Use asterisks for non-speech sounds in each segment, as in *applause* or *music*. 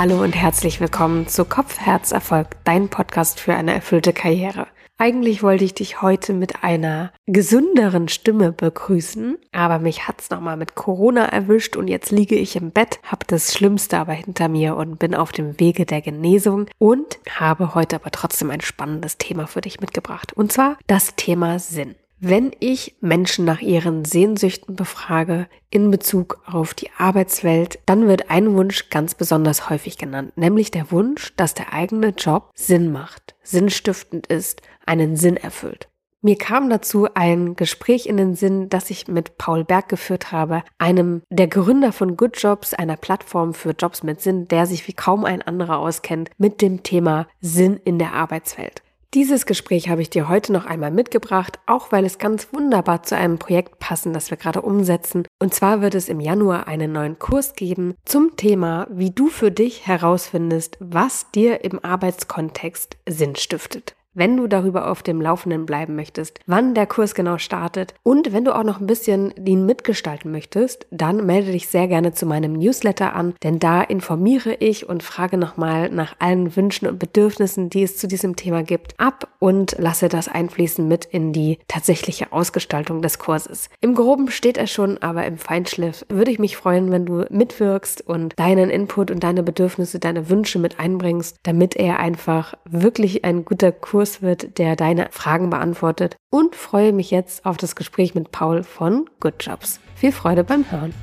Hallo und herzlich willkommen zu Kopf, Herz, Erfolg, dein Podcast für eine erfüllte Karriere. Eigentlich wollte ich dich heute mit einer gesünderen Stimme begrüßen, aber mich hat's nochmal mit Corona erwischt und jetzt liege ich im Bett, habe das Schlimmste aber hinter mir und bin auf dem Wege der Genesung und habe heute aber trotzdem ein spannendes Thema für dich mitgebracht. Und zwar das Thema Sinn. Wenn ich Menschen nach ihren Sehnsüchten befrage in Bezug auf die Arbeitswelt, dann wird ein Wunsch ganz besonders häufig genannt, nämlich der Wunsch, dass der eigene Job Sinn macht, sinnstiftend ist, einen Sinn erfüllt. Mir kam dazu ein Gespräch in den Sinn, das ich mit Paul Berg geführt habe, einem der Gründer von Good Jobs, einer Plattform für Jobs mit Sinn, der sich wie kaum ein anderer auskennt mit dem Thema Sinn in der Arbeitswelt. Dieses Gespräch habe ich dir heute noch einmal mitgebracht, auch weil es ganz wunderbar zu einem Projekt passen, das wir gerade umsetzen. Und zwar wird es im Januar einen neuen Kurs geben zum Thema, wie du für dich herausfindest, was dir im Arbeitskontext Sinn stiftet wenn du darüber auf dem Laufenden bleiben möchtest, wann der Kurs genau startet und wenn du auch noch ein bisschen ihn mitgestalten möchtest, dann melde dich sehr gerne zu meinem Newsletter an, denn da informiere ich und frage nochmal nach allen Wünschen und Bedürfnissen, die es zu diesem Thema gibt, ab und lasse das einfließen mit in die tatsächliche Ausgestaltung des Kurses. Im Groben steht er schon, aber im Feinschliff würde ich mich freuen, wenn du mitwirkst und deinen Input und deine Bedürfnisse, deine Wünsche mit einbringst, damit er einfach wirklich ein guter Kurs Kurs wird, der deine Fragen beantwortet und freue mich jetzt auf das Gespräch mit Paul von Good Jobs. Viel Freude beim Hören.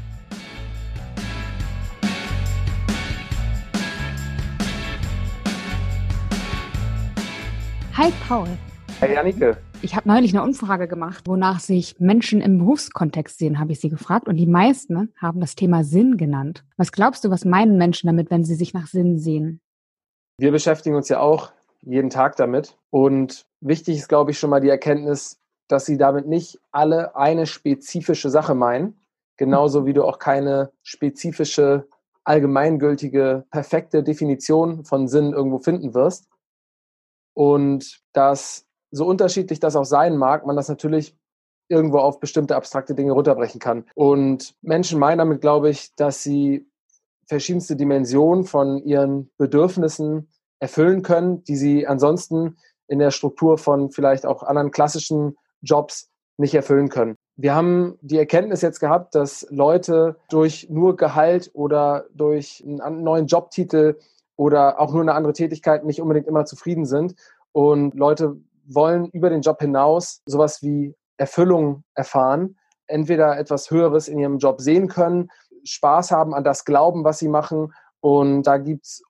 Hi Paul. Hi Janike. Ich habe neulich eine Umfrage gemacht, wonach sich Menschen im Berufskontext sehen, habe ich sie gefragt. Und die meisten haben das Thema Sinn genannt. Was glaubst du, was meinen Menschen damit, wenn sie sich nach Sinn sehen? Wir beschäftigen uns ja auch jeden Tag damit. Und wichtig ist, glaube ich, schon mal die Erkenntnis, dass sie damit nicht alle eine spezifische Sache meinen, genauso wie du auch keine spezifische, allgemeingültige, perfekte Definition von Sinn irgendwo finden wirst. Und dass so unterschiedlich das auch sein mag, man das natürlich irgendwo auf bestimmte abstrakte Dinge runterbrechen kann. Und Menschen meinen damit, glaube ich, dass sie verschiedenste Dimensionen von ihren Bedürfnissen erfüllen können, die sie ansonsten in der Struktur von vielleicht auch anderen klassischen Jobs nicht erfüllen können. Wir haben die Erkenntnis jetzt gehabt, dass Leute durch nur Gehalt oder durch einen neuen Jobtitel oder auch nur eine andere Tätigkeit nicht unbedingt immer zufrieden sind. Und Leute wollen über den Job hinaus sowas wie Erfüllung erfahren, entweder etwas Höheres in ihrem Job sehen können, Spaß haben an das Glauben, was sie machen. Und da gibt's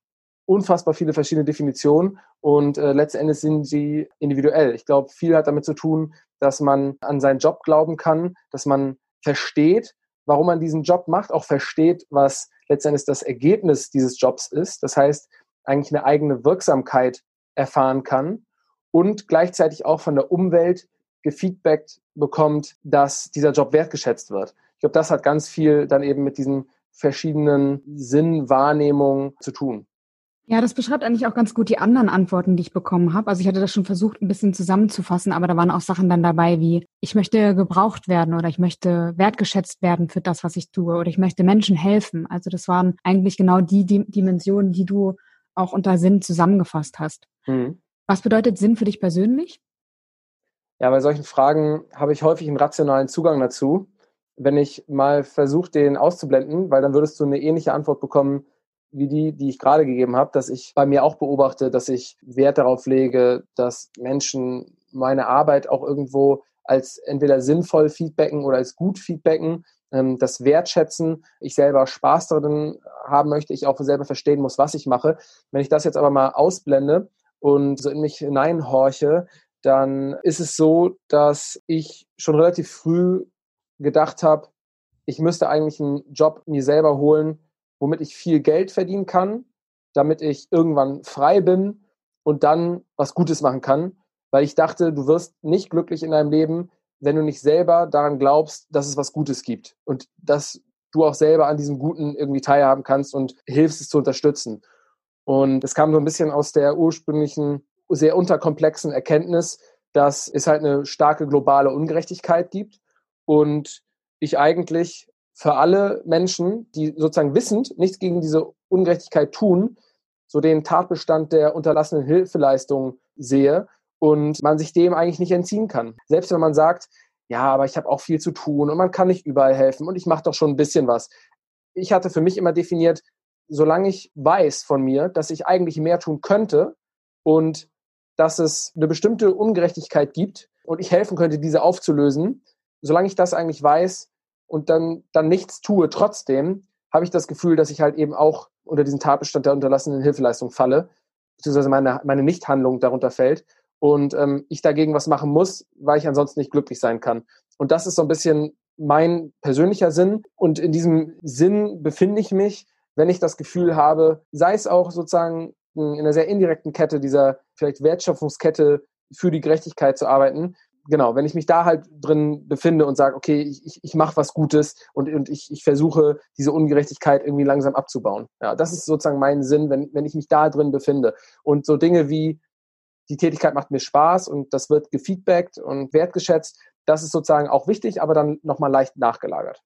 unfassbar viele verschiedene Definitionen und äh, letztendlich sind sie individuell. Ich glaube, viel hat damit zu tun, dass man an seinen Job glauben kann, dass man versteht, warum man diesen Job macht, auch versteht, was letztendlich das Ergebnis dieses Jobs ist. Das heißt, eigentlich eine eigene Wirksamkeit erfahren kann und gleichzeitig auch von der Umwelt gefeedbackt bekommt, dass dieser Job wertgeschätzt wird. Ich glaube, das hat ganz viel dann eben mit diesen verschiedenen Sinnwahrnehmungen zu tun. Ja, das beschreibt eigentlich auch ganz gut die anderen Antworten, die ich bekommen habe. Also ich hatte das schon versucht, ein bisschen zusammenzufassen, aber da waren auch Sachen dann dabei wie, ich möchte gebraucht werden oder ich möchte wertgeschätzt werden für das, was ich tue oder ich möchte Menschen helfen. Also das waren eigentlich genau die, die Dimensionen, die du auch unter Sinn zusammengefasst hast. Mhm. Was bedeutet Sinn für dich persönlich? Ja, bei solchen Fragen habe ich häufig einen rationalen Zugang dazu. Wenn ich mal versuche, den auszublenden, weil dann würdest du eine ähnliche Antwort bekommen, wie die, die ich gerade gegeben habe, dass ich bei mir auch beobachte, dass ich Wert darauf lege, dass Menschen meine Arbeit auch irgendwo als entweder sinnvoll feedbacken oder als gut feedbacken, ähm, das wertschätzen, ich selber Spaß darin haben möchte, ich auch selber verstehen muss, was ich mache. Wenn ich das jetzt aber mal ausblende und so in mich hineinhorche, dann ist es so, dass ich schon relativ früh gedacht habe, ich müsste eigentlich einen Job mir selber holen, womit ich viel Geld verdienen kann, damit ich irgendwann frei bin und dann was Gutes machen kann. Weil ich dachte, du wirst nicht glücklich in deinem Leben, wenn du nicht selber daran glaubst, dass es was Gutes gibt und dass du auch selber an diesem Guten irgendwie teilhaben kannst und hilfst es zu unterstützen. Und es kam so ein bisschen aus der ursprünglichen, sehr unterkomplexen Erkenntnis, dass es halt eine starke globale Ungerechtigkeit gibt und ich eigentlich für alle Menschen, die sozusagen wissend nichts gegen diese Ungerechtigkeit tun, so den Tatbestand der unterlassenen Hilfeleistung sehe und man sich dem eigentlich nicht entziehen kann. Selbst wenn man sagt, ja, aber ich habe auch viel zu tun und man kann nicht überall helfen und ich mache doch schon ein bisschen was. Ich hatte für mich immer definiert, solange ich weiß von mir, dass ich eigentlich mehr tun könnte und dass es eine bestimmte Ungerechtigkeit gibt und ich helfen könnte, diese aufzulösen, solange ich das eigentlich weiß und dann, dann nichts tue trotzdem, habe ich das Gefühl, dass ich halt eben auch unter diesen Tatbestand der unterlassenen Hilfeleistung falle, beziehungsweise meine, meine Nichthandlung darunter fällt und ähm, ich dagegen was machen muss, weil ich ansonsten nicht glücklich sein kann. Und das ist so ein bisschen mein persönlicher Sinn. Und in diesem Sinn befinde ich mich, wenn ich das Gefühl habe, sei es auch sozusagen in einer sehr indirekten Kette, dieser vielleicht Wertschöpfungskette für die Gerechtigkeit zu arbeiten. Genau, wenn ich mich da halt drin befinde und sage, okay, ich, ich, ich mache was Gutes und, und ich, ich versuche, diese Ungerechtigkeit irgendwie langsam abzubauen. Ja, das ist sozusagen mein Sinn, wenn, wenn ich mich da drin befinde. Und so Dinge wie, die Tätigkeit macht mir Spaß und das wird gefeedbackt und wertgeschätzt, das ist sozusagen auch wichtig, aber dann nochmal leicht nachgelagert.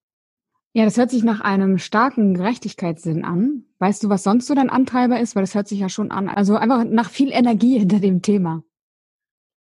Ja, das hört sich nach einem starken Gerechtigkeitssinn an. Weißt du, was sonst so dein Antreiber ist? Weil das hört sich ja schon an. Also einfach nach viel Energie hinter dem Thema.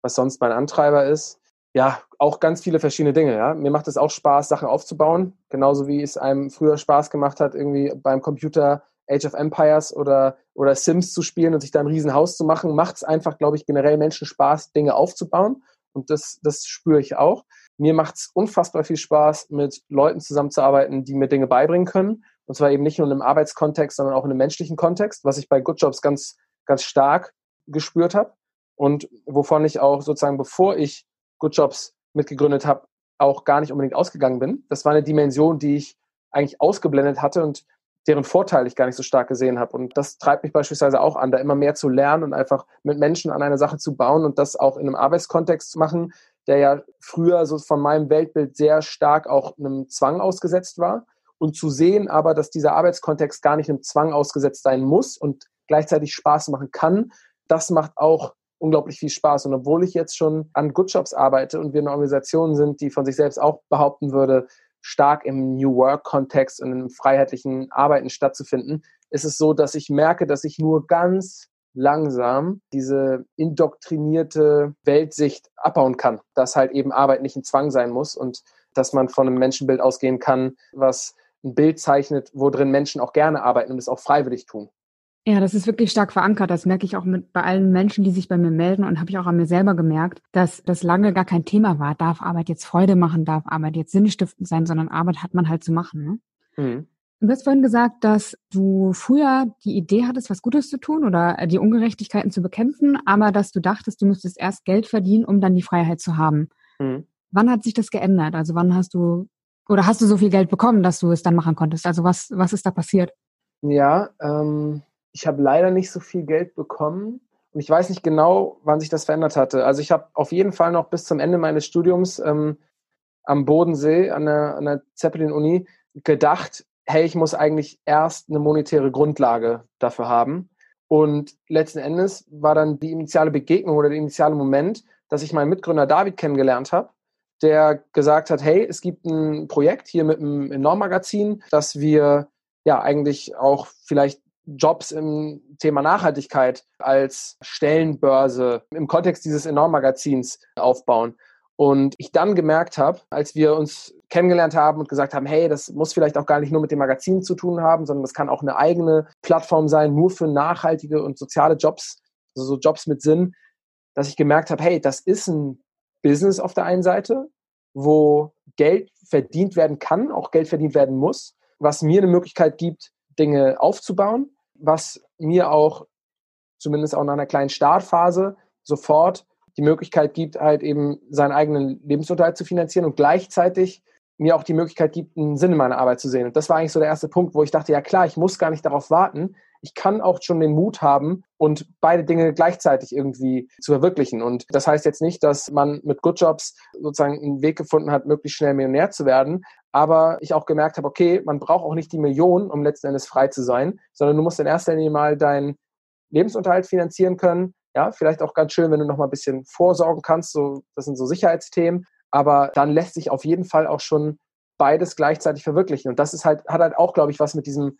Was sonst mein Antreiber ist? Ja, auch ganz viele verschiedene Dinge. Ja. Mir macht es auch Spaß, Sachen aufzubauen. Genauso wie es einem früher Spaß gemacht hat, irgendwie beim Computer Age of Empires oder, oder Sims zu spielen und sich da ein Riesenhaus zu machen, macht es einfach, glaube ich, generell Menschen Spaß, Dinge aufzubauen. Und das, das spüre ich auch. Mir macht es unfassbar viel Spaß, mit Leuten zusammenzuarbeiten, die mir Dinge beibringen können. Und zwar eben nicht nur in einem Arbeitskontext, sondern auch in einem menschlichen Kontext, was ich bei Good Jobs ganz, ganz stark gespürt habe. Und wovon ich auch sozusagen, bevor ich Good Jobs mitgegründet habe, auch gar nicht unbedingt ausgegangen bin. Das war eine Dimension, die ich eigentlich ausgeblendet hatte und deren Vorteil ich gar nicht so stark gesehen habe. Und das treibt mich beispielsweise auch an, da immer mehr zu lernen und einfach mit Menschen an einer Sache zu bauen und das auch in einem Arbeitskontext zu machen, der ja früher so von meinem Weltbild sehr stark auch einem Zwang ausgesetzt war. Und zu sehen aber, dass dieser Arbeitskontext gar nicht einem Zwang ausgesetzt sein muss und gleichzeitig Spaß machen kann, das macht auch unglaublich viel Spaß. Und obwohl ich jetzt schon an Good Jobs arbeite und wir eine Organisation sind, die von sich selbst auch behaupten würde, stark im New Work-Kontext und im freiheitlichen Arbeiten stattzufinden, ist es so, dass ich merke, dass ich nur ganz langsam diese indoktrinierte Weltsicht abbauen kann, dass halt eben Arbeit nicht ein Zwang sein muss und dass man von einem Menschenbild ausgehen kann, was ein Bild zeichnet, wo drin Menschen auch gerne arbeiten und es auch freiwillig tun. Ja, das ist wirklich stark verankert. Das merke ich auch mit bei allen Menschen, die sich bei mir melden und habe ich auch an mir selber gemerkt, dass das lange gar kein Thema war. Darf Arbeit jetzt Freude machen? Darf Arbeit jetzt sinnstiftend sein? Sondern Arbeit hat man halt zu machen. Ne? Mhm. Du hast vorhin gesagt, dass du früher die Idee hattest, was Gutes zu tun oder die Ungerechtigkeiten zu bekämpfen, aber dass du dachtest, du müsstest erst Geld verdienen, um dann die Freiheit zu haben. Mhm. Wann hat sich das geändert? Also wann hast du oder hast du so viel Geld bekommen, dass du es dann machen konntest? Also was was ist da passiert? Ja, ähm, ich habe leider nicht so viel Geld bekommen. Und ich weiß nicht genau, wann sich das verändert hatte. Also ich habe auf jeden Fall noch bis zum Ende meines Studiums ähm, am Bodensee an der, an der Zeppelin-Uni gedacht, hey, ich muss eigentlich erst eine monetäre Grundlage dafür haben. Und letzten Endes war dann die initiale Begegnung oder der initiale Moment, dass ich meinen Mitgründer David kennengelernt habe, der gesagt hat, hey, es gibt ein Projekt hier mit einem Enorm-Magazin, dass wir ja eigentlich auch vielleicht Jobs im Thema Nachhaltigkeit als Stellenbörse im Kontext dieses Enorm-Magazins aufbauen. Und ich dann gemerkt habe, als wir uns kennengelernt haben und gesagt haben, hey, das muss vielleicht auch gar nicht nur mit dem Magazin zu tun haben, sondern das kann auch eine eigene Plattform sein, nur für nachhaltige und soziale Jobs, also so Jobs mit Sinn, dass ich gemerkt habe, hey, das ist ein Business auf der einen Seite, wo Geld verdient werden kann, auch Geld verdient werden muss, was mir eine Möglichkeit gibt, Dinge aufzubauen was mir auch zumindest auch nach einer kleinen Startphase sofort die Möglichkeit gibt, halt eben seinen eigenen Lebensunterhalt zu finanzieren und gleichzeitig mir auch die Möglichkeit gibt, einen Sinn in meiner Arbeit zu sehen. Und das war eigentlich so der erste Punkt, wo ich dachte, ja klar, ich muss gar nicht darauf warten. Ich kann auch schon den Mut haben und beide Dinge gleichzeitig irgendwie zu verwirklichen. Und das heißt jetzt nicht, dass man mit Good Jobs sozusagen einen Weg gefunden hat, möglichst schnell Millionär zu werden. Aber ich auch gemerkt habe, okay, man braucht auch nicht die Millionen, um letzten Endes frei zu sein, sondern du musst in erster Linie mal deinen Lebensunterhalt finanzieren können. Ja, vielleicht auch ganz schön, wenn du noch mal ein bisschen vorsorgen kannst. So, das sind so Sicherheitsthemen aber dann lässt sich auf jeden Fall auch schon beides gleichzeitig verwirklichen. Und das ist halt, hat halt auch, glaube ich, was mit diesem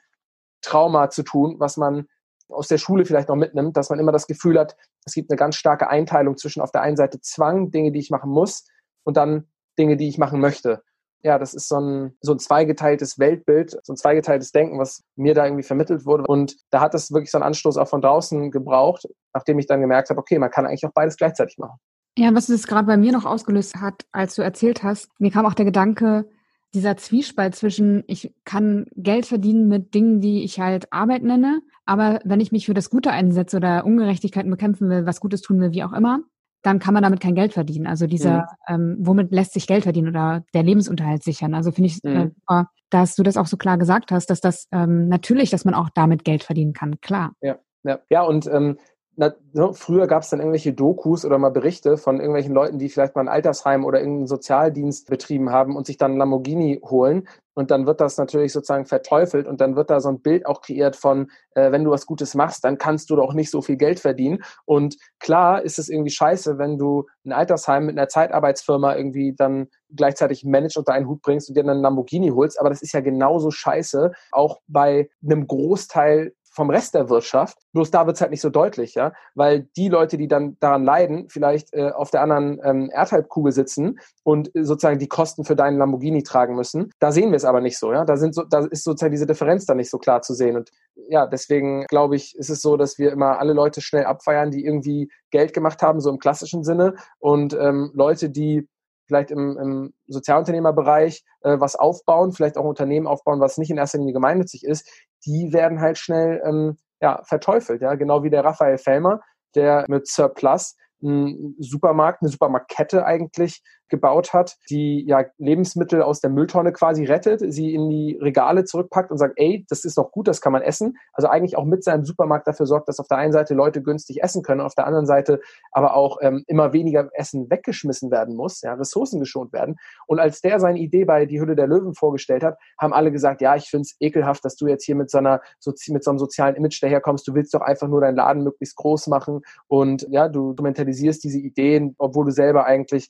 Trauma zu tun, was man aus der Schule vielleicht noch mitnimmt, dass man immer das Gefühl hat, es gibt eine ganz starke Einteilung zwischen auf der einen Seite Zwang, Dinge, die ich machen muss, und dann Dinge, die ich machen möchte. Ja, das ist so ein, so ein zweigeteiltes Weltbild, so ein zweigeteiltes Denken, was mir da irgendwie vermittelt wurde. Und da hat es wirklich so einen Anstoß auch von draußen gebraucht, nachdem ich dann gemerkt habe, okay, man kann eigentlich auch beides gleichzeitig machen. Ja, was es gerade bei mir noch ausgelöst hat, als du erzählt hast, mir kam auch der Gedanke, dieser Zwiespalt zwischen, ich kann Geld verdienen mit Dingen, die ich halt Arbeit nenne, aber wenn ich mich für das Gute einsetze oder Ungerechtigkeiten bekämpfen will, was Gutes tun will, wie auch immer, dann kann man damit kein Geld verdienen. Also dieser, mhm. ähm, womit lässt sich Geld verdienen oder der Lebensunterhalt sichern? Also finde ich, äh, mhm. äh, dass du das auch so klar gesagt hast, dass das ähm, natürlich, dass man auch damit Geld verdienen kann, klar. Ja, ja, ja und ähm, na, so, früher gab es dann irgendwelche Dokus oder mal Berichte von irgendwelchen Leuten, die vielleicht mal ein Altersheim oder irgendeinen Sozialdienst betrieben haben und sich dann Lamborghini holen. Und dann wird das natürlich sozusagen verteufelt und dann wird da so ein Bild auch kreiert von, äh, wenn du was Gutes machst, dann kannst du doch nicht so viel Geld verdienen. Und klar ist es irgendwie scheiße, wenn du ein Altersheim mit einer Zeitarbeitsfirma irgendwie dann gleichzeitig managed unter einen Hut bringst und dir dann einen Lamborghini holst. Aber das ist ja genauso scheiße, auch bei einem Großteil vom Rest der Wirtschaft. Bloß da wird es halt nicht so deutlich, ja, weil die Leute, die dann daran leiden, vielleicht äh, auf der anderen ähm, Erdhalbkugel sitzen und äh, sozusagen die Kosten für deinen Lamborghini tragen müssen. Da sehen wir es aber nicht so, ja. Da sind so, da ist sozusagen diese Differenz dann nicht so klar zu sehen. Und ja, deswegen glaube ich, ist es so, dass wir immer alle Leute schnell abfeiern, die irgendwie Geld gemacht haben, so im klassischen Sinne. Und ähm, Leute, die vielleicht im, im Sozialunternehmerbereich äh, was aufbauen, vielleicht auch Unternehmen aufbauen, was nicht in erster Linie gemeinnützig ist, die werden halt schnell ähm, ja, verteufelt. Ja? Genau wie der Raphael Fellmer, der mit Surplus einen Supermarkt, eine Supermarktkette eigentlich gebaut hat, die ja Lebensmittel aus der Mülltonne quasi rettet, sie in die Regale zurückpackt und sagt, ey, das ist doch gut, das kann man essen. Also eigentlich auch mit seinem Supermarkt dafür sorgt, dass auf der einen Seite Leute günstig essen können, auf der anderen Seite aber auch ähm, immer weniger Essen weggeschmissen werden muss, ja, Ressourcen geschont werden. Und als der seine Idee bei Die Hülle der Löwen vorgestellt hat, haben alle gesagt, ja, ich finde es ekelhaft, dass du jetzt hier mit so, einer, so, mit so einem sozialen Image daherkommst. Du willst doch einfach nur deinen Laden möglichst groß machen und ja, du, mentalisierst diese Ideen, obwohl du selber eigentlich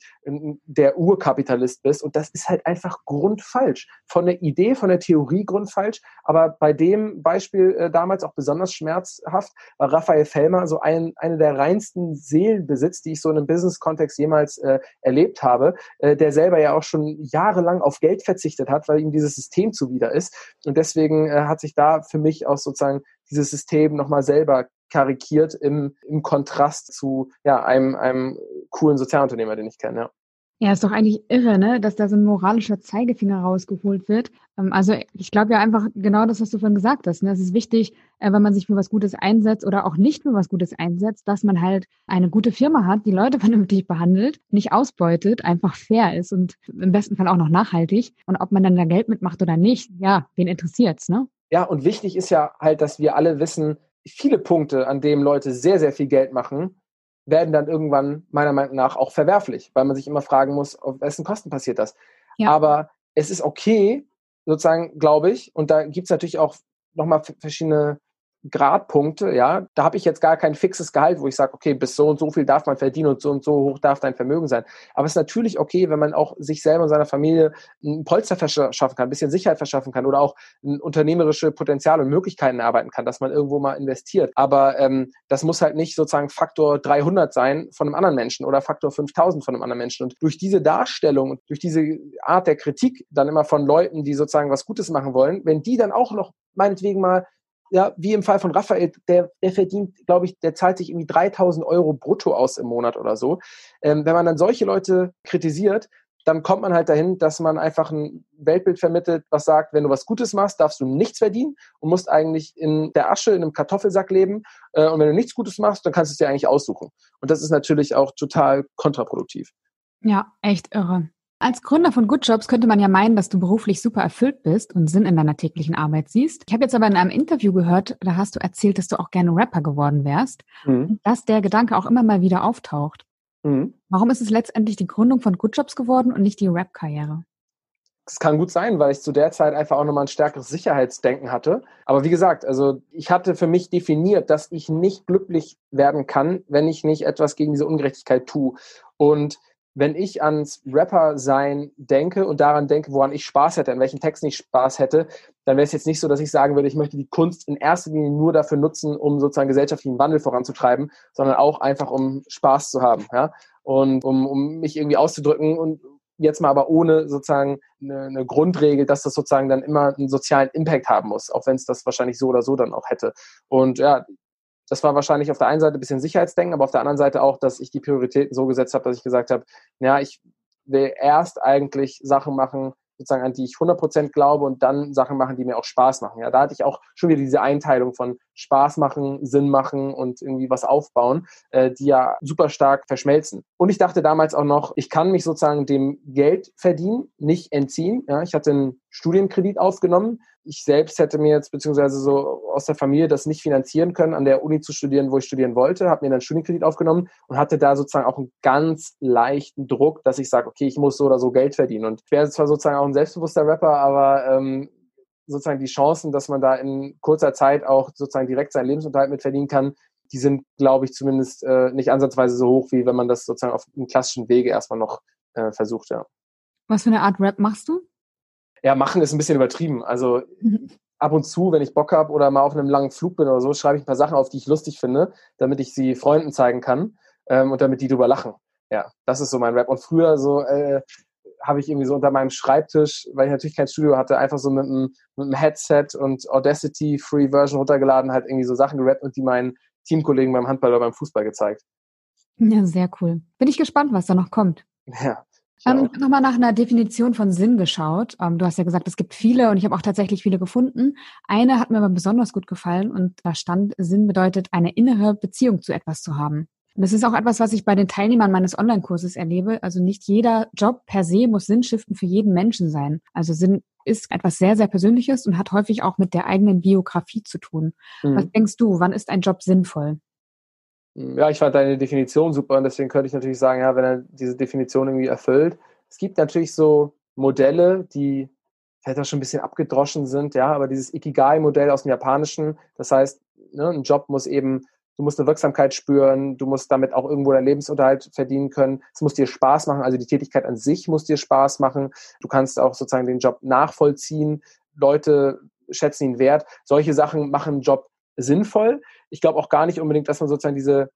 der Urkapitalist bist. Und das ist halt einfach grundfalsch. Von der Idee, von der Theorie grundfalsch. Aber bei dem Beispiel äh, damals auch besonders schmerzhaft, weil Raphael Fellmer so ein, eine der reinsten Seelen besitzt, die ich so in einem Business-Kontext jemals äh, erlebt habe, äh, der selber ja auch schon jahrelang auf Geld verzichtet hat, weil ihm dieses System zuwider ist. Und deswegen äh, hat sich da für mich auch sozusagen dieses System nochmal selber karikiert im, im Kontrast zu ja, einem, einem coolen Sozialunternehmer, den ich kenne. Ja. Ja, ist doch eigentlich irre, ne, dass da so ein moralischer Zeigefinger rausgeholt wird. Ähm, also ich glaube ja einfach genau das, was du vorhin gesagt hast. Ne? Es ist wichtig, äh, wenn man sich für was Gutes einsetzt oder auch nicht für was Gutes einsetzt, dass man halt eine gute Firma hat, die Leute *laughs* vernünftig behandelt, nicht ausbeutet, einfach fair ist und im besten Fall auch noch nachhaltig. Und ob man dann da Geld mitmacht oder nicht, ja, wen interessiert's, ne? Ja, und wichtig ist ja halt, dass wir alle wissen, viele Punkte, an denen Leute sehr, sehr viel Geld machen, werden dann irgendwann meiner Meinung nach auch verwerflich, weil man sich immer fragen muss, auf wessen Kosten passiert das. Ja. Aber es ist okay, sozusagen, glaube ich, und da gibt es natürlich auch nochmal verschiedene Gradpunkte, ja, da habe ich jetzt gar kein fixes Gehalt, wo ich sage, okay, bis so und so viel darf man verdienen und so und so hoch darf dein Vermögen sein. Aber es ist natürlich okay, wenn man auch sich selber und seiner Familie ein Polster verschaffen kann, ein bisschen Sicherheit verschaffen kann oder auch ein unternehmerische Potenzial und Möglichkeiten erarbeiten kann, dass man irgendwo mal investiert. Aber ähm, das muss halt nicht sozusagen Faktor 300 sein von einem anderen Menschen oder Faktor 5000 von einem anderen Menschen. Und durch diese Darstellung und durch diese Art der Kritik dann immer von Leuten, die sozusagen was Gutes machen wollen, wenn die dann auch noch meinetwegen mal ja, wie im Fall von Raphael, der, der verdient, glaube ich, der zahlt sich irgendwie 3000 Euro brutto aus im Monat oder so. Ähm, wenn man dann solche Leute kritisiert, dann kommt man halt dahin, dass man einfach ein Weltbild vermittelt, was sagt, wenn du was Gutes machst, darfst du nichts verdienen und musst eigentlich in der Asche, in einem Kartoffelsack leben. Äh, und wenn du nichts Gutes machst, dann kannst du es dir eigentlich aussuchen. Und das ist natürlich auch total kontraproduktiv. Ja, echt irre. Als Gründer von Good Jobs könnte man ja meinen, dass du beruflich super erfüllt bist und Sinn in deiner täglichen Arbeit siehst. Ich habe jetzt aber in einem Interview gehört, da hast du erzählt, dass du auch gerne Rapper geworden wärst, mhm. dass der Gedanke auch immer mal wieder auftaucht. Mhm. Warum ist es letztendlich die Gründung von Good Jobs geworden und nicht die Rap-Karriere? Es kann gut sein, weil ich zu der Zeit einfach auch nochmal ein stärkeres Sicherheitsdenken hatte. Aber wie gesagt, also ich hatte für mich definiert, dass ich nicht glücklich werden kann, wenn ich nicht etwas gegen diese Ungerechtigkeit tue. Und wenn ich ans Rapper-Sein denke und daran denke, woran ich Spaß hätte, an welchen Texten ich Spaß hätte, dann wäre es jetzt nicht so, dass ich sagen würde, ich möchte die Kunst in erster Linie nur dafür nutzen, um sozusagen gesellschaftlichen Wandel voranzutreiben, sondern auch einfach, um Spaß zu haben, ja, und um, um mich irgendwie auszudrücken und jetzt mal aber ohne sozusagen eine, eine Grundregel, dass das sozusagen dann immer einen sozialen Impact haben muss, auch wenn es das wahrscheinlich so oder so dann auch hätte. Und ja, das war wahrscheinlich auf der einen Seite ein bisschen Sicherheitsdenken, aber auf der anderen Seite auch, dass ich die Prioritäten so gesetzt habe, dass ich gesagt habe, ja, ich will erst eigentlich Sachen machen, sozusagen, an die ich 100% glaube und dann Sachen machen, die mir auch Spaß machen. Ja, da hatte ich auch schon wieder diese Einteilung von Spaß machen, Sinn machen und irgendwie was aufbauen, äh, die ja super stark verschmelzen. Und ich dachte damals auch noch, ich kann mich sozusagen dem Geld verdienen, nicht entziehen. Ja, ich hatte einen Studienkredit aufgenommen, ich selbst hätte mir jetzt beziehungsweise so aus der Familie das nicht finanzieren können, an der Uni zu studieren, wo ich studieren wollte, habe mir dann Studienkredit aufgenommen und hatte da sozusagen auch einen ganz leichten Druck, dass ich sage, okay, ich muss so oder so Geld verdienen. Und ich wäre zwar sozusagen auch ein selbstbewusster Rapper, aber ähm, sozusagen die Chancen, dass man da in kurzer Zeit auch sozusagen direkt seinen Lebensunterhalt mit verdienen kann, die sind, glaube ich, zumindest äh, nicht ansatzweise so hoch, wie wenn man das sozusagen auf einem klassischen Wege erstmal noch äh, versucht, ja. Was für eine Art Rap machst du? Ja, machen ist ein bisschen übertrieben. Also mhm. ab und zu, wenn ich Bock habe oder mal auf einem langen Flug bin oder so, schreibe ich ein paar Sachen auf, die ich lustig finde, damit ich sie Freunden zeigen kann ähm, und damit die drüber lachen. Ja, das ist so mein Rap. Und früher so äh, habe ich irgendwie so unter meinem Schreibtisch, weil ich natürlich kein Studio hatte, einfach so mit einem, mit einem Headset und Audacity Free Version runtergeladen, halt irgendwie so Sachen gerappt und die meinen Teamkollegen beim Handball oder beim Fußball gezeigt. Ja, sehr cool. Bin ich gespannt, was da noch kommt. Ja. Ähm, Nochmal nach einer Definition von Sinn geschaut. Ähm, du hast ja gesagt, es gibt viele und ich habe auch tatsächlich viele gefunden. Eine hat mir aber besonders gut gefallen und da stand, Sinn bedeutet, eine innere Beziehung zu etwas zu haben. Und das ist auch etwas, was ich bei den Teilnehmern meines Online-Kurses erlebe. Also nicht jeder Job per se muss Sinnstiften für jeden Menschen sein. Also Sinn ist etwas sehr, sehr Persönliches und hat häufig auch mit der eigenen Biografie zu tun. Mhm. Was denkst du, wann ist ein Job sinnvoll? Ja, ich fand deine Definition super und deswegen könnte ich natürlich sagen, ja, wenn er diese Definition irgendwie erfüllt. Es gibt natürlich so Modelle, die vielleicht auch schon ein bisschen abgedroschen sind, ja, aber dieses Ikigai-Modell aus dem Japanischen, das heißt, ne, ein Job muss eben, du musst eine Wirksamkeit spüren, du musst damit auch irgendwo deinen Lebensunterhalt verdienen können, es muss dir Spaß machen, also die Tätigkeit an sich muss dir Spaß machen, du kannst auch sozusagen den Job nachvollziehen, Leute schätzen ihn wert, solche Sachen machen einen Job sinnvoll. Ich glaube auch gar nicht unbedingt, dass man sozusagen diese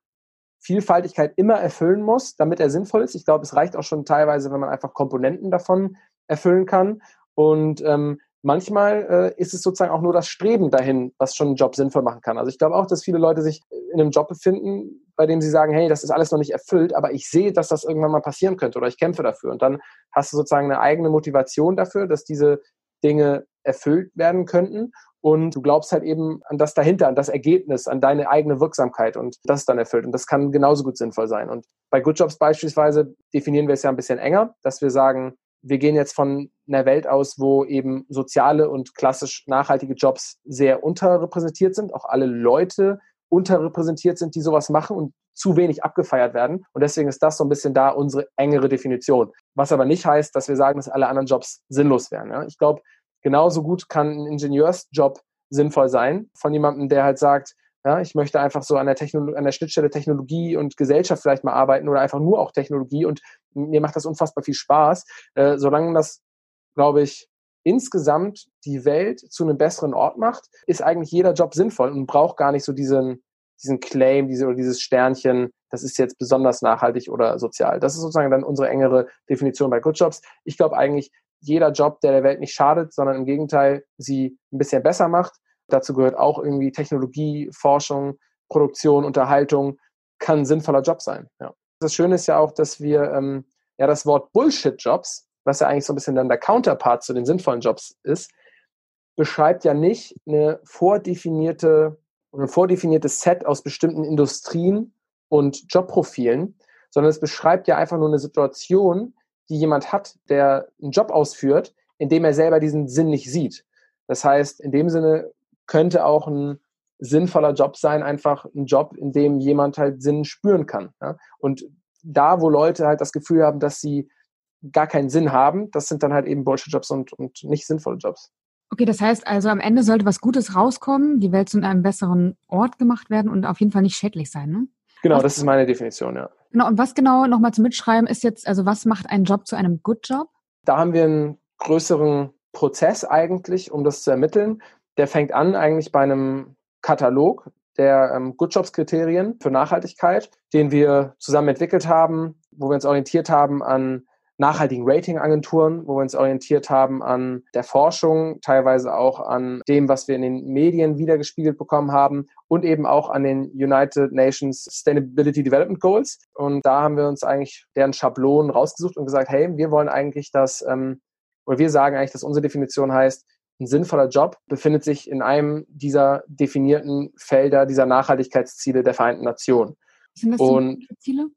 Vielfaltigkeit immer erfüllen muss, damit er sinnvoll ist. Ich glaube, es reicht auch schon teilweise, wenn man einfach Komponenten davon erfüllen kann. Und ähm, manchmal äh, ist es sozusagen auch nur das Streben dahin, was schon einen Job sinnvoll machen kann. Also ich glaube auch, dass viele Leute sich in einem Job befinden, bei dem sie sagen, hey, das ist alles noch nicht erfüllt, aber ich sehe, dass das irgendwann mal passieren könnte oder ich kämpfe dafür. Und dann hast du sozusagen eine eigene Motivation dafür, dass diese Dinge erfüllt werden könnten und du glaubst halt eben an das dahinter, an das Ergebnis, an deine eigene Wirksamkeit und das ist dann erfüllt und das kann genauso gut sinnvoll sein. Und bei Good Jobs beispielsweise definieren wir es ja ein bisschen enger, dass wir sagen, wir gehen jetzt von einer Welt aus, wo eben soziale und klassisch nachhaltige Jobs sehr unterrepräsentiert sind, auch alle Leute unterrepräsentiert sind, die sowas machen und zu wenig abgefeiert werden. Und deswegen ist das so ein bisschen da unsere engere Definition. Was aber nicht heißt, dass wir sagen, dass alle anderen Jobs sinnlos wären. Ich glaube, genauso gut kann ein Ingenieursjob sinnvoll sein von jemandem, der halt sagt, ja, ich möchte einfach so an der, Technologie, an der Schnittstelle Technologie und Gesellschaft vielleicht mal arbeiten oder einfach nur auch Technologie und mir macht das unfassbar viel Spaß, äh, solange das, glaube ich, insgesamt die Welt zu einem besseren Ort macht, ist eigentlich jeder Job sinnvoll und braucht gar nicht so diesen, diesen Claim, diese, oder dieses Sternchen, das ist jetzt besonders nachhaltig oder sozial. Das ist sozusagen dann unsere engere Definition bei Good Jobs. Ich glaube eigentlich, jeder Job, der der Welt nicht schadet, sondern im Gegenteil sie ein bisschen besser macht. Dazu gehört auch irgendwie Technologie, Forschung, Produktion, Unterhaltung, kann ein sinnvoller Job sein. Ja. Das Schöne ist ja auch, dass wir ähm, ja das Wort Bullshit-Jobs, was ja eigentlich so ein bisschen dann der Counterpart zu den sinnvollen Jobs ist, beschreibt ja nicht eine vordefinierte, ein vordefiniertes Set aus bestimmten Industrien und Jobprofilen, sondern es beschreibt ja einfach nur eine Situation, die jemand hat, der einen Job ausführt, in dem er selber diesen Sinn nicht sieht. Das heißt, in dem Sinne könnte auch ein sinnvoller Job sein, einfach ein Job, in dem jemand halt Sinn spüren kann. Ja? Und da, wo Leute halt das Gefühl haben, dass sie gar keinen Sinn haben, das sind dann halt eben Bullshit-Jobs und, und nicht sinnvolle Jobs. Okay, das heißt also, am Ende sollte was Gutes rauskommen, die Welt zu einem besseren Ort gemacht werden und auf jeden Fall nicht schädlich sein, ne? Genau, was, das ist meine Definition, ja. Genau, und was genau nochmal zum Mitschreiben ist jetzt, also was macht einen Job zu einem Good Job? Da haben wir einen größeren Prozess eigentlich, um das zu ermitteln. Der fängt an eigentlich bei einem Katalog der ähm, Good Jobs Kriterien für Nachhaltigkeit, den wir zusammen entwickelt haben, wo wir uns orientiert haben an nachhaltigen Ratingagenturen, wo wir uns orientiert haben an der Forschung, teilweise auch an dem, was wir in den Medien wiedergespiegelt bekommen haben und eben auch an den United Nations Sustainability Development Goals. Und da haben wir uns eigentlich deren Schablonen rausgesucht und gesagt, hey, wir wollen eigentlich, dass, ähm, oder wir sagen eigentlich, dass unsere Definition heißt, ein sinnvoller Job befindet sich in einem dieser definierten Felder dieser Nachhaltigkeitsziele der Vereinten Nationen. Sind das und Ziele?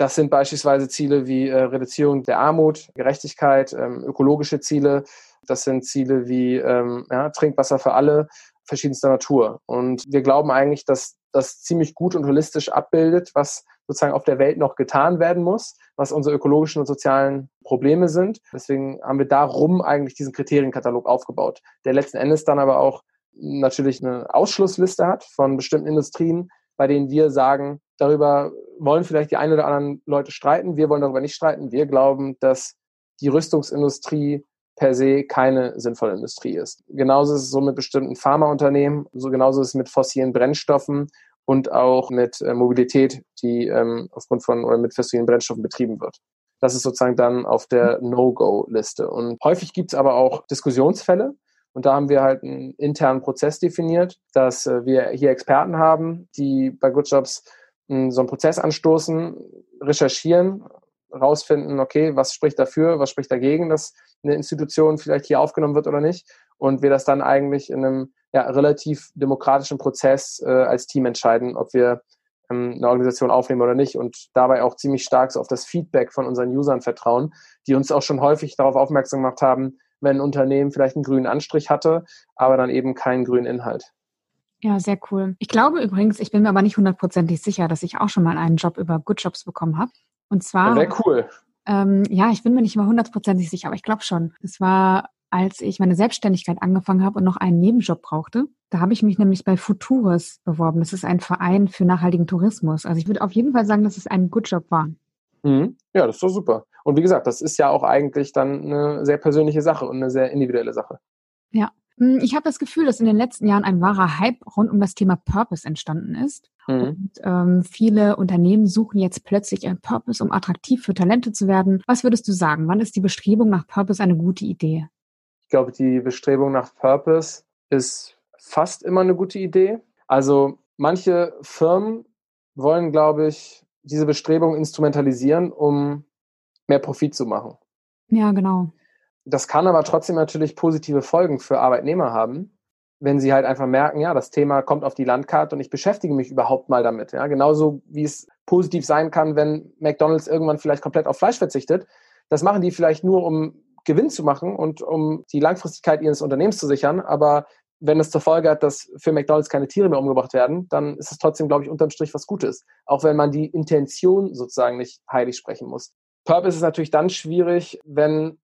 Das sind beispielsweise Ziele wie äh, Reduzierung der Armut, Gerechtigkeit, ähm, ökologische Ziele. Das sind Ziele wie ähm, ja, Trinkwasser für alle, verschiedenster Natur. Und wir glauben eigentlich, dass das ziemlich gut und holistisch abbildet, was sozusagen auf der Welt noch getan werden muss, was unsere ökologischen und sozialen Probleme sind. Deswegen haben wir darum eigentlich diesen Kriterienkatalog aufgebaut, der letzten Endes dann aber auch natürlich eine Ausschlussliste hat von bestimmten Industrien, bei denen wir sagen, darüber wollen vielleicht die ein oder anderen Leute streiten, wir wollen darüber nicht streiten. Wir glauben, dass die Rüstungsindustrie per se keine sinnvolle Industrie ist. Genauso ist es so mit bestimmten Pharmaunternehmen, so genauso ist es mit fossilen Brennstoffen und auch mit äh, Mobilität, die ähm, aufgrund von oder mit fossilen Brennstoffen betrieben wird. Das ist sozusagen dann auf der No-Go-Liste. Und häufig gibt es aber auch Diskussionsfälle, und da haben wir halt einen internen Prozess definiert, dass äh, wir hier Experten haben, die bei Good Jobs so einen Prozess anstoßen, recherchieren, rausfinden, okay, was spricht dafür, was spricht dagegen, dass eine Institution vielleicht hier aufgenommen wird oder nicht. Und wir das dann eigentlich in einem ja, relativ demokratischen Prozess äh, als Team entscheiden, ob wir ähm, eine Organisation aufnehmen oder nicht und dabei auch ziemlich stark so auf das Feedback von unseren Usern vertrauen, die uns auch schon häufig darauf aufmerksam gemacht haben, wenn ein Unternehmen vielleicht einen grünen Anstrich hatte, aber dann eben keinen grünen Inhalt. Ja, sehr cool. Ich glaube übrigens, ich bin mir aber nicht hundertprozentig sicher, dass ich auch schon mal einen Job über Good Jobs bekommen habe. Und zwar. Sehr cool. Ähm, ja, ich bin mir nicht mal hundertprozentig sicher, aber ich glaube schon. Es war, als ich meine Selbstständigkeit angefangen habe und noch einen Nebenjob brauchte. Da habe ich mich nämlich bei Futures beworben. Das ist ein Verein für nachhaltigen Tourismus. Also ich würde auf jeden Fall sagen, dass es ein Good Job war. Mhm. Ja, das ist doch super. Und wie gesagt, das ist ja auch eigentlich dann eine sehr persönliche Sache und eine sehr individuelle Sache. Ja. Hm, ich habe das Gefühl, dass in den letzten Jahren ein wahrer Hype rund um das Thema Purpose entstanden ist. Mhm. Und ähm, viele Unternehmen suchen jetzt plötzlich ein Purpose, um attraktiv für Talente zu werden. Was würdest du sagen? Wann ist die Bestrebung nach Purpose eine gute Idee? Ich glaube, die Bestrebung nach Purpose ist fast immer eine gute Idee. Also manche Firmen wollen, glaube ich, diese Bestrebung instrumentalisieren, um mehr Profit zu machen. Ja, genau. Das kann aber trotzdem natürlich positive Folgen für Arbeitnehmer haben, wenn sie halt einfach merken, ja, das Thema kommt auf die Landkarte und ich beschäftige mich überhaupt mal damit. Ja, genauso wie es positiv sein kann, wenn McDonald's irgendwann vielleicht komplett auf Fleisch verzichtet. Das machen die vielleicht nur, um Gewinn zu machen und um die Langfristigkeit ihres Unternehmens zu sichern. Aber wenn es zur Folge hat, dass für McDonalds keine Tiere mehr umgebracht werden, dann ist es trotzdem, glaube ich, unterm Strich was Gutes. Auch wenn man die Intention sozusagen nicht heilig sprechen muss. Purpose ist natürlich dann schwierig, wenn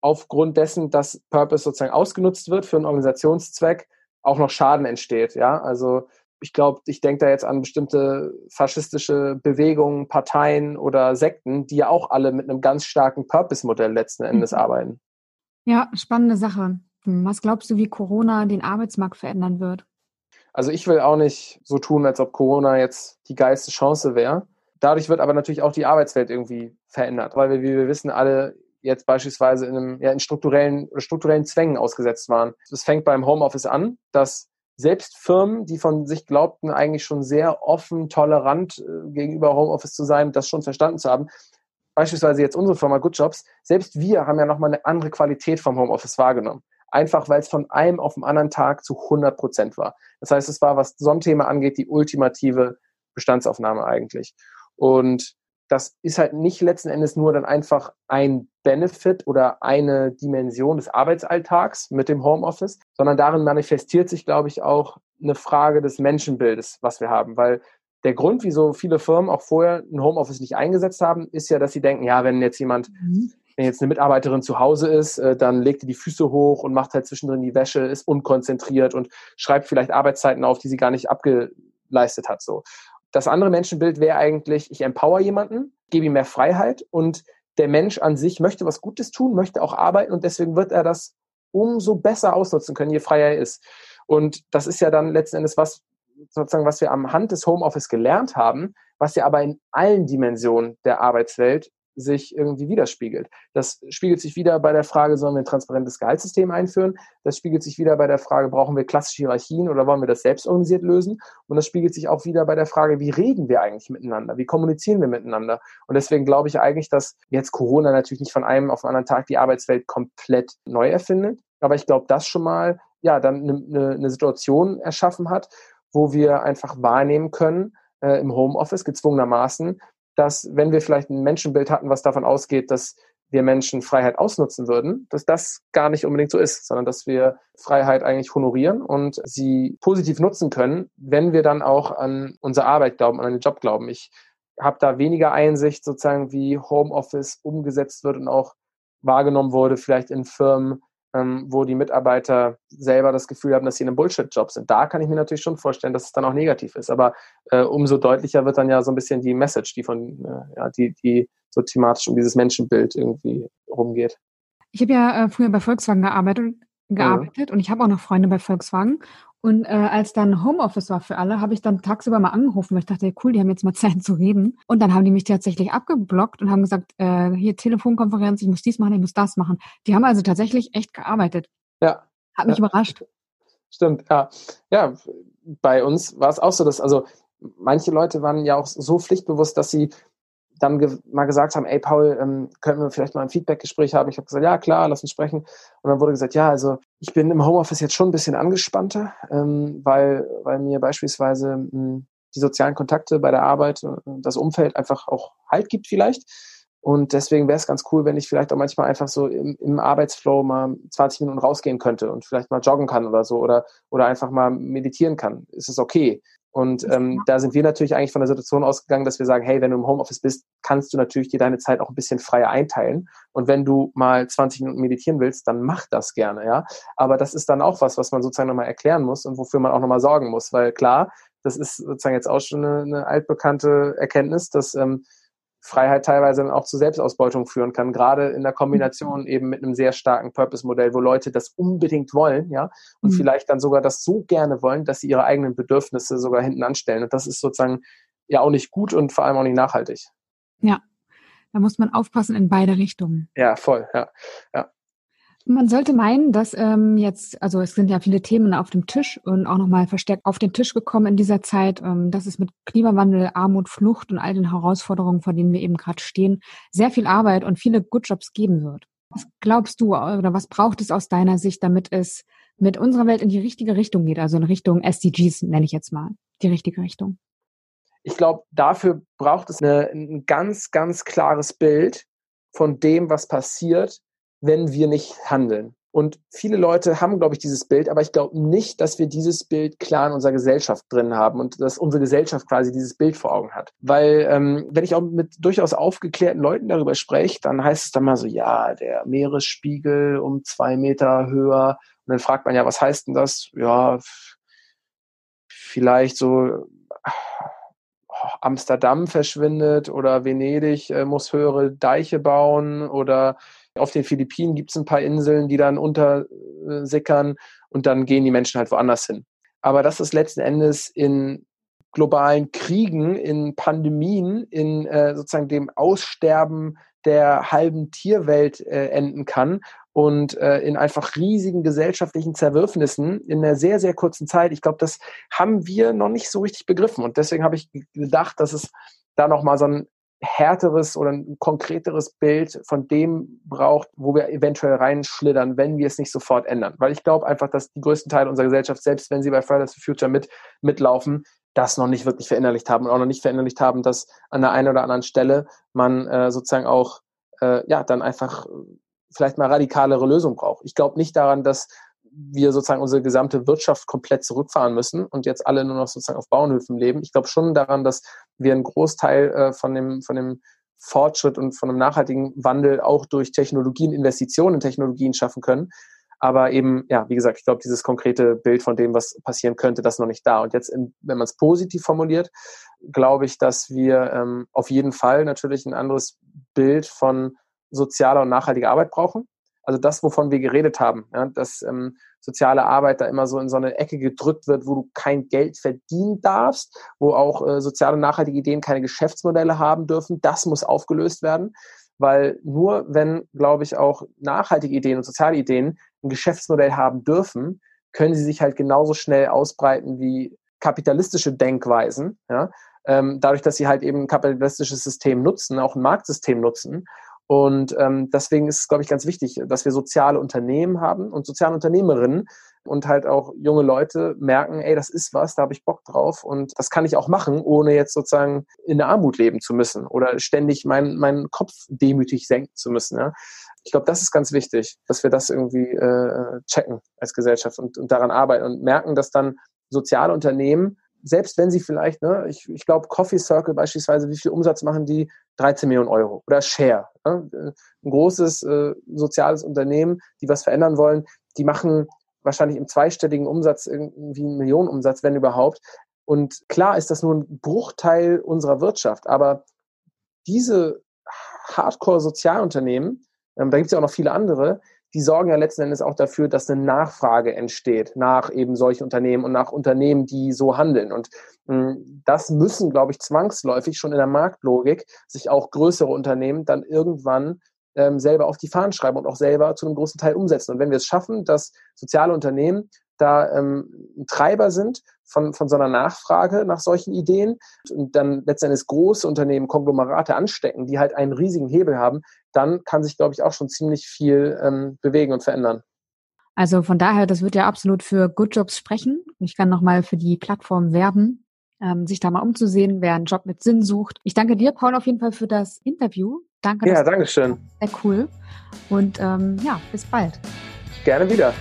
aufgrund dessen, dass Purpose sozusagen ausgenutzt wird für einen Organisationszweck, auch noch Schaden entsteht. Ja, also ich glaube, ich denke da jetzt an bestimmte faschistische Bewegungen, Parteien oder Sekten, die ja auch alle mit einem ganz starken Purpose-Modell letzten Endes mhm. arbeiten. Ja, spannende Sache. Was glaubst du, wie Corona den Arbeitsmarkt verändern wird? Also ich will auch nicht so tun, als ob Corona jetzt die geilste Chance wäre. Dadurch wird aber natürlich auch die Arbeitswelt irgendwie verändert, weil wir, wie wir wissen, alle jetzt beispielsweise in, einem, ja, in strukturellen strukturellen Zwängen ausgesetzt waren. Das fängt beim Homeoffice an, dass selbst Firmen, die von sich glaubten, eigentlich schon sehr offen, tolerant äh, gegenüber Homeoffice zu sein, das schon verstanden zu haben, beispielsweise jetzt unsere Firma Good Jobs, selbst wir haben ja nochmal eine andere Qualität vom Homeoffice wahrgenommen einfach weil es von einem auf den anderen Tag zu 100 Prozent war. Das heißt, es war, was so ein Thema angeht, die ultimative Bestandsaufnahme eigentlich. Und das ist halt nicht letzten Endes nur dann einfach ein Benefit oder eine Dimension des Arbeitsalltags mit dem Homeoffice, sondern darin manifestiert sich, glaube ich, auch eine Frage des Menschenbildes, was wir haben, weil der Grund, wieso viele Firmen auch vorher ein Homeoffice nicht eingesetzt haben, ist ja, dass sie denken, ja, wenn jetzt jemand mhm wenn jetzt eine Mitarbeiterin zu Hause ist, äh, dann legt die die Füße hoch und macht halt zwischendrin die Wäsche, ist unkonzentriert und schreibt vielleicht Arbeitszeiten auf, die sie gar nicht abgeleistet hat. So. Das andere Menschenbild wäre eigentlich, ich empower jemanden, gebe ihm mehr Freiheit und der Mensch an sich möchte was Gutes tun, möchte auch arbeiten und deswegen wird er das umso besser ausnutzen können, je freier er ist. Und das ist ja dann letzten Endes was, sozusagen, was wir am Hand des Homeoffice gelernt haben, was ja aber in allen Dimensionen der Arbeitswelt sich irgendwie widerspiegelt. Das spiegelt sich wieder bei der Frage, sollen wir ein transparentes Gehaltssystem einführen? Das spiegelt sich wieder bei der Frage, brauchen wir klassische Hierarchien oder wollen wir das selbst organisiert lösen? Und das spiegelt sich auch wieder bei der Frage, wie reden wir eigentlich miteinander? Wie kommunizieren wir miteinander? Und deswegen glaube ich eigentlich, dass jetzt Corona natürlich nicht von einem auf den anderen Tag die Arbeitswelt komplett neu erfindet. Aber ich glaube, das schon mal, ja, dann eine, eine Situation erschaffen hat, wo wir einfach wahrnehmen können, äh, im Homeoffice gezwungenermaßen, dass wenn wir vielleicht ein Menschenbild hatten, was davon ausgeht, dass wir Menschen Freiheit ausnutzen würden, dass das gar nicht unbedingt so ist, sondern dass wir Freiheit eigentlich honorieren und sie positiv nutzen können, wenn wir dann auch an unsere Arbeit glauben, an den Job glauben. Ich habe da weniger Einsicht sozusagen, wie Homeoffice umgesetzt wird und auch wahrgenommen wurde, vielleicht in Firmen, ähm, wo die Mitarbeiter selber das Gefühl haben, dass sie in einem Bullshit-Job sind. Da kann ich mir natürlich schon vorstellen, dass es dann auch negativ ist. Aber äh, umso deutlicher wird dann ja so ein bisschen die Message, die von, äh, ja, die, die so thematisch um dieses Menschenbild irgendwie rumgeht. Ich habe ja äh, früher bei Volkswagen gearbeitet, gearbeitet mhm. und ich habe auch noch Freunde bei Volkswagen. Und äh, als dann Homeoffice war für alle, habe ich dann tagsüber mal angerufen, weil ich dachte, cool, die haben jetzt mal *laughs* Zeit zu reden. Und dann haben die mich tatsächlich abgeblockt und haben gesagt, äh, hier Telefonkonferenz, ich muss dies machen, ich muss das machen. Die haben also tatsächlich echt gearbeitet. Ja. Hat mich ja. überrascht. Stimmt, ja. Ja, bei uns war es auch so, dass, also manche Leute waren ja auch so pflichtbewusst, dass sie dann ge mal gesagt haben, ey Paul, ähm, können wir vielleicht mal ein Feedbackgespräch haben? Ich habe gesagt, ja klar, lass uns sprechen. Und dann wurde gesagt, ja, also ich bin im Homeoffice jetzt schon ein bisschen angespannter, ähm, weil, weil mir beispielsweise mh, hm, die sozialen Kontakte bei der Arbeit, äh, das Umfeld einfach auch Halt gibt vielleicht. Und deswegen wäre es ganz cool, wenn ich vielleicht auch manchmal einfach so im, im Arbeitsflow mal 20 Minuten rausgehen könnte und vielleicht mal joggen kann oder so oder, oder einfach mal meditieren kann. Ist es okay? Und ähm, da sind wir natürlich eigentlich von der Situation ausgegangen, dass wir sagen, hey, wenn du im Homeoffice bist, kannst du natürlich dir deine Zeit auch ein bisschen freier einteilen. Und wenn du mal 20 Minuten meditieren willst, dann mach das gerne, ja. Aber das ist dann auch was, was man sozusagen nochmal erklären muss und wofür man auch nochmal sorgen muss. Weil klar, das ist sozusagen jetzt auch schon eine, eine altbekannte Erkenntnis, dass ähm, Freiheit teilweise auch zu Selbstausbeutung führen kann, gerade in der Kombination mhm. eben mit einem sehr starken Purpose-Modell, wo Leute das unbedingt wollen, ja, und mhm. vielleicht dann sogar das so gerne wollen, dass sie ihre eigenen Bedürfnisse sogar hinten anstellen. Und das ist sozusagen ja auch nicht gut und vor allem auch nicht nachhaltig. Ja, da muss man aufpassen in beide Richtungen. Ja, voll, ja. ja. Man sollte meinen, dass ähm, jetzt, also es sind ja viele Themen auf dem Tisch und auch nochmal verstärkt auf den Tisch gekommen in dieser Zeit, ähm, dass es mit Klimawandel, Armut, Flucht und all den Herausforderungen, vor denen wir eben gerade stehen, sehr viel Arbeit und viele Good Jobs geben wird. Was glaubst du oder was braucht es aus deiner Sicht, damit es mit unserer Welt in die richtige Richtung geht, also in Richtung SDGs nenne ich jetzt mal, die richtige Richtung? Ich glaube, dafür braucht es eine, ein ganz, ganz klares Bild von dem, was passiert, wenn wir nicht handeln. Und viele Leute haben, glaube ich, dieses Bild, aber ich glaube nicht, dass wir dieses Bild klar in unserer Gesellschaft drin haben und dass unsere Gesellschaft quasi dieses Bild vor Augen hat. Weil ähm, wenn ich auch mit durchaus aufgeklärten Leuten darüber spreche, dann heißt es dann mal so, ja, der Meeresspiegel um zwei Meter höher. Und dann fragt man ja, was heißt denn das? Ja, vielleicht so Amsterdam verschwindet oder Venedig äh, muss höhere Deiche bauen oder auf den Philippinen gibt es ein paar Inseln, die dann untersickern und dann gehen die Menschen halt woanders hin. Aber das ist letzten Endes in globalen Kriegen, in Pandemien, in äh, sozusagen dem Aussterben der halben Tierwelt äh, enden kann und äh, in einfach riesigen gesellschaftlichen Zerwürfnissen in einer sehr, sehr kurzen Zeit. Ich glaube, das haben wir noch nicht so richtig begriffen. Und deswegen habe ich gedacht, dass es da nochmal so ein härteres oder ein konkreteres Bild von dem braucht, wo wir eventuell reinschlittern, wenn wir es nicht sofort ändern. Weil ich glaube einfach, dass die größten Teile unserer Gesellschaft, selbst wenn sie bei Fridays for Future mit, mitlaufen, das noch nicht wirklich verinnerlicht haben und auch noch nicht verinnerlicht haben, dass an der einen oder anderen Stelle man äh, sozusagen auch äh, ja dann einfach vielleicht mal radikalere Lösungen braucht. Ich glaube nicht daran, dass wir sozusagen unsere gesamte Wirtschaft komplett zurückfahren müssen und jetzt alle nur noch sozusagen auf Bauernhöfen leben. Ich glaube schon daran, dass wir einen Großteil äh, von dem, von dem Fortschritt und von einem nachhaltigen Wandel auch durch Technologien, Investitionen in Technologien schaffen können. Aber eben, ja, wie gesagt, ich glaube, dieses konkrete Bild von dem, was passieren könnte, das ist noch nicht da. Und jetzt, wenn man es positiv formuliert, glaube ich, dass wir ähm, auf jeden Fall natürlich ein anderes Bild von sozialer und nachhaltiger Arbeit brauchen. Also das, wovon wir geredet haben, ja, dass ähm, soziale Arbeit da immer so in so eine Ecke gedrückt wird, wo du kein Geld verdienen darfst, wo auch äh, soziale nachhaltige Ideen keine Geschäftsmodelle haben dürfen. Das muss aufgelöst werden, weil nur wenn, glaube ich, auch nachhaltige Ideen und soziale Ideen ein Geschäftsmodell haben dürfen, können sie sich halt genauso schnell ausbreiten wie kapitalistische Denkweisen. Ja? Ähm, dadurch, dass sie halt eben ein kapitalistisches System nutzen, auch ein Marktsystem nutzen und ähm, deswegen ist es, glaube ich, ganz wichtig, dass wir soziale Unternehmen haben und soziale Unternehmerinnen und halt auch junge Leute merken, ey, das ist was, da habe ich Bock drauf und das kann ich auch machen, ohne jetzt sozusagen in der Armut leben zu müssen oder ständig meinen meinen Kopf demütig senken zu müssen. Ja? Ich glaube, das ist ganz wichtig, dass wir das irgendwie äh, checken als Gesellschaft und, und daran arbeiten und merken, dass dann soziale Unternehmen selbst wenn sie vielleicht, ne, ich, ich glaube, Coffee Circle beispielsweise, wie viel Umsatz machen die? 13 Millionen Euro oder Share. Ne? Ein großes äh, soziales Unternehmen, die was verändern wollen, die machen wahrscheinlich im zweistelligen Umsatz irgendwie einen Millionenumsatz, wenn überhaupt. Und klar ist das nur ein Bruchteil unserer Wirtschaft, aber diese Hardcore-Sozialunternehmen, ähm, da gibt es ja auch noch viele andere, die sorgen ja letzten Endes auch dafür, dass eine Nachfrage entsteht nach eben solchen Unternehmen und nach Unternehmen, die so handeln. Und hm, das müssen, glaube ich, zwangsläufig schon in der Marktlogik sich auch größere Unternehmen dann irgendwann ähm, selber auf die Fahnen schreiben und auch selber zu einem großen Teil umsetzen. Und wenn wir es schaffen, dass soziale Unternehmen da ähm, Treiber sind von, von so einer Nachfrage nach solchen Ideen und dann letztendlich große Unternehmen, Konglomerate anstecken, die halt einen riesigen Hebel haben, dann kann sich, glaube ich, auch schon ziemlich viel ähm, bewegen und verändern. Also von daher, das wird ja absolut für Good Jobs sprechen. Ich kann nochmal für die Plattform werben, ähm, sich da mal umzusehen, wer einen Job mit Sinn sucht. Ich danke dir, Paul, auf jeden Fall für das Interview. Danke. Ja, danke schön. Sehr cool. Und ähm, ja, bis bald. Gerne wieder.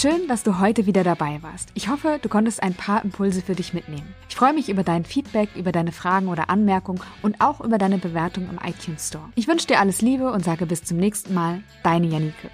Schön, dass du heute wieder dabei warst. Ich hoffe, du konntest ein paar Impulse für dich mitnehmen. Ich freue mich über dein Feedback, über deine Fragen oder Anmerkungen und auch über deine Bewertung im iTunes Store. Ich wünsche dir alles Liebe und sage bis zum nächsten Mal. Deine Janike.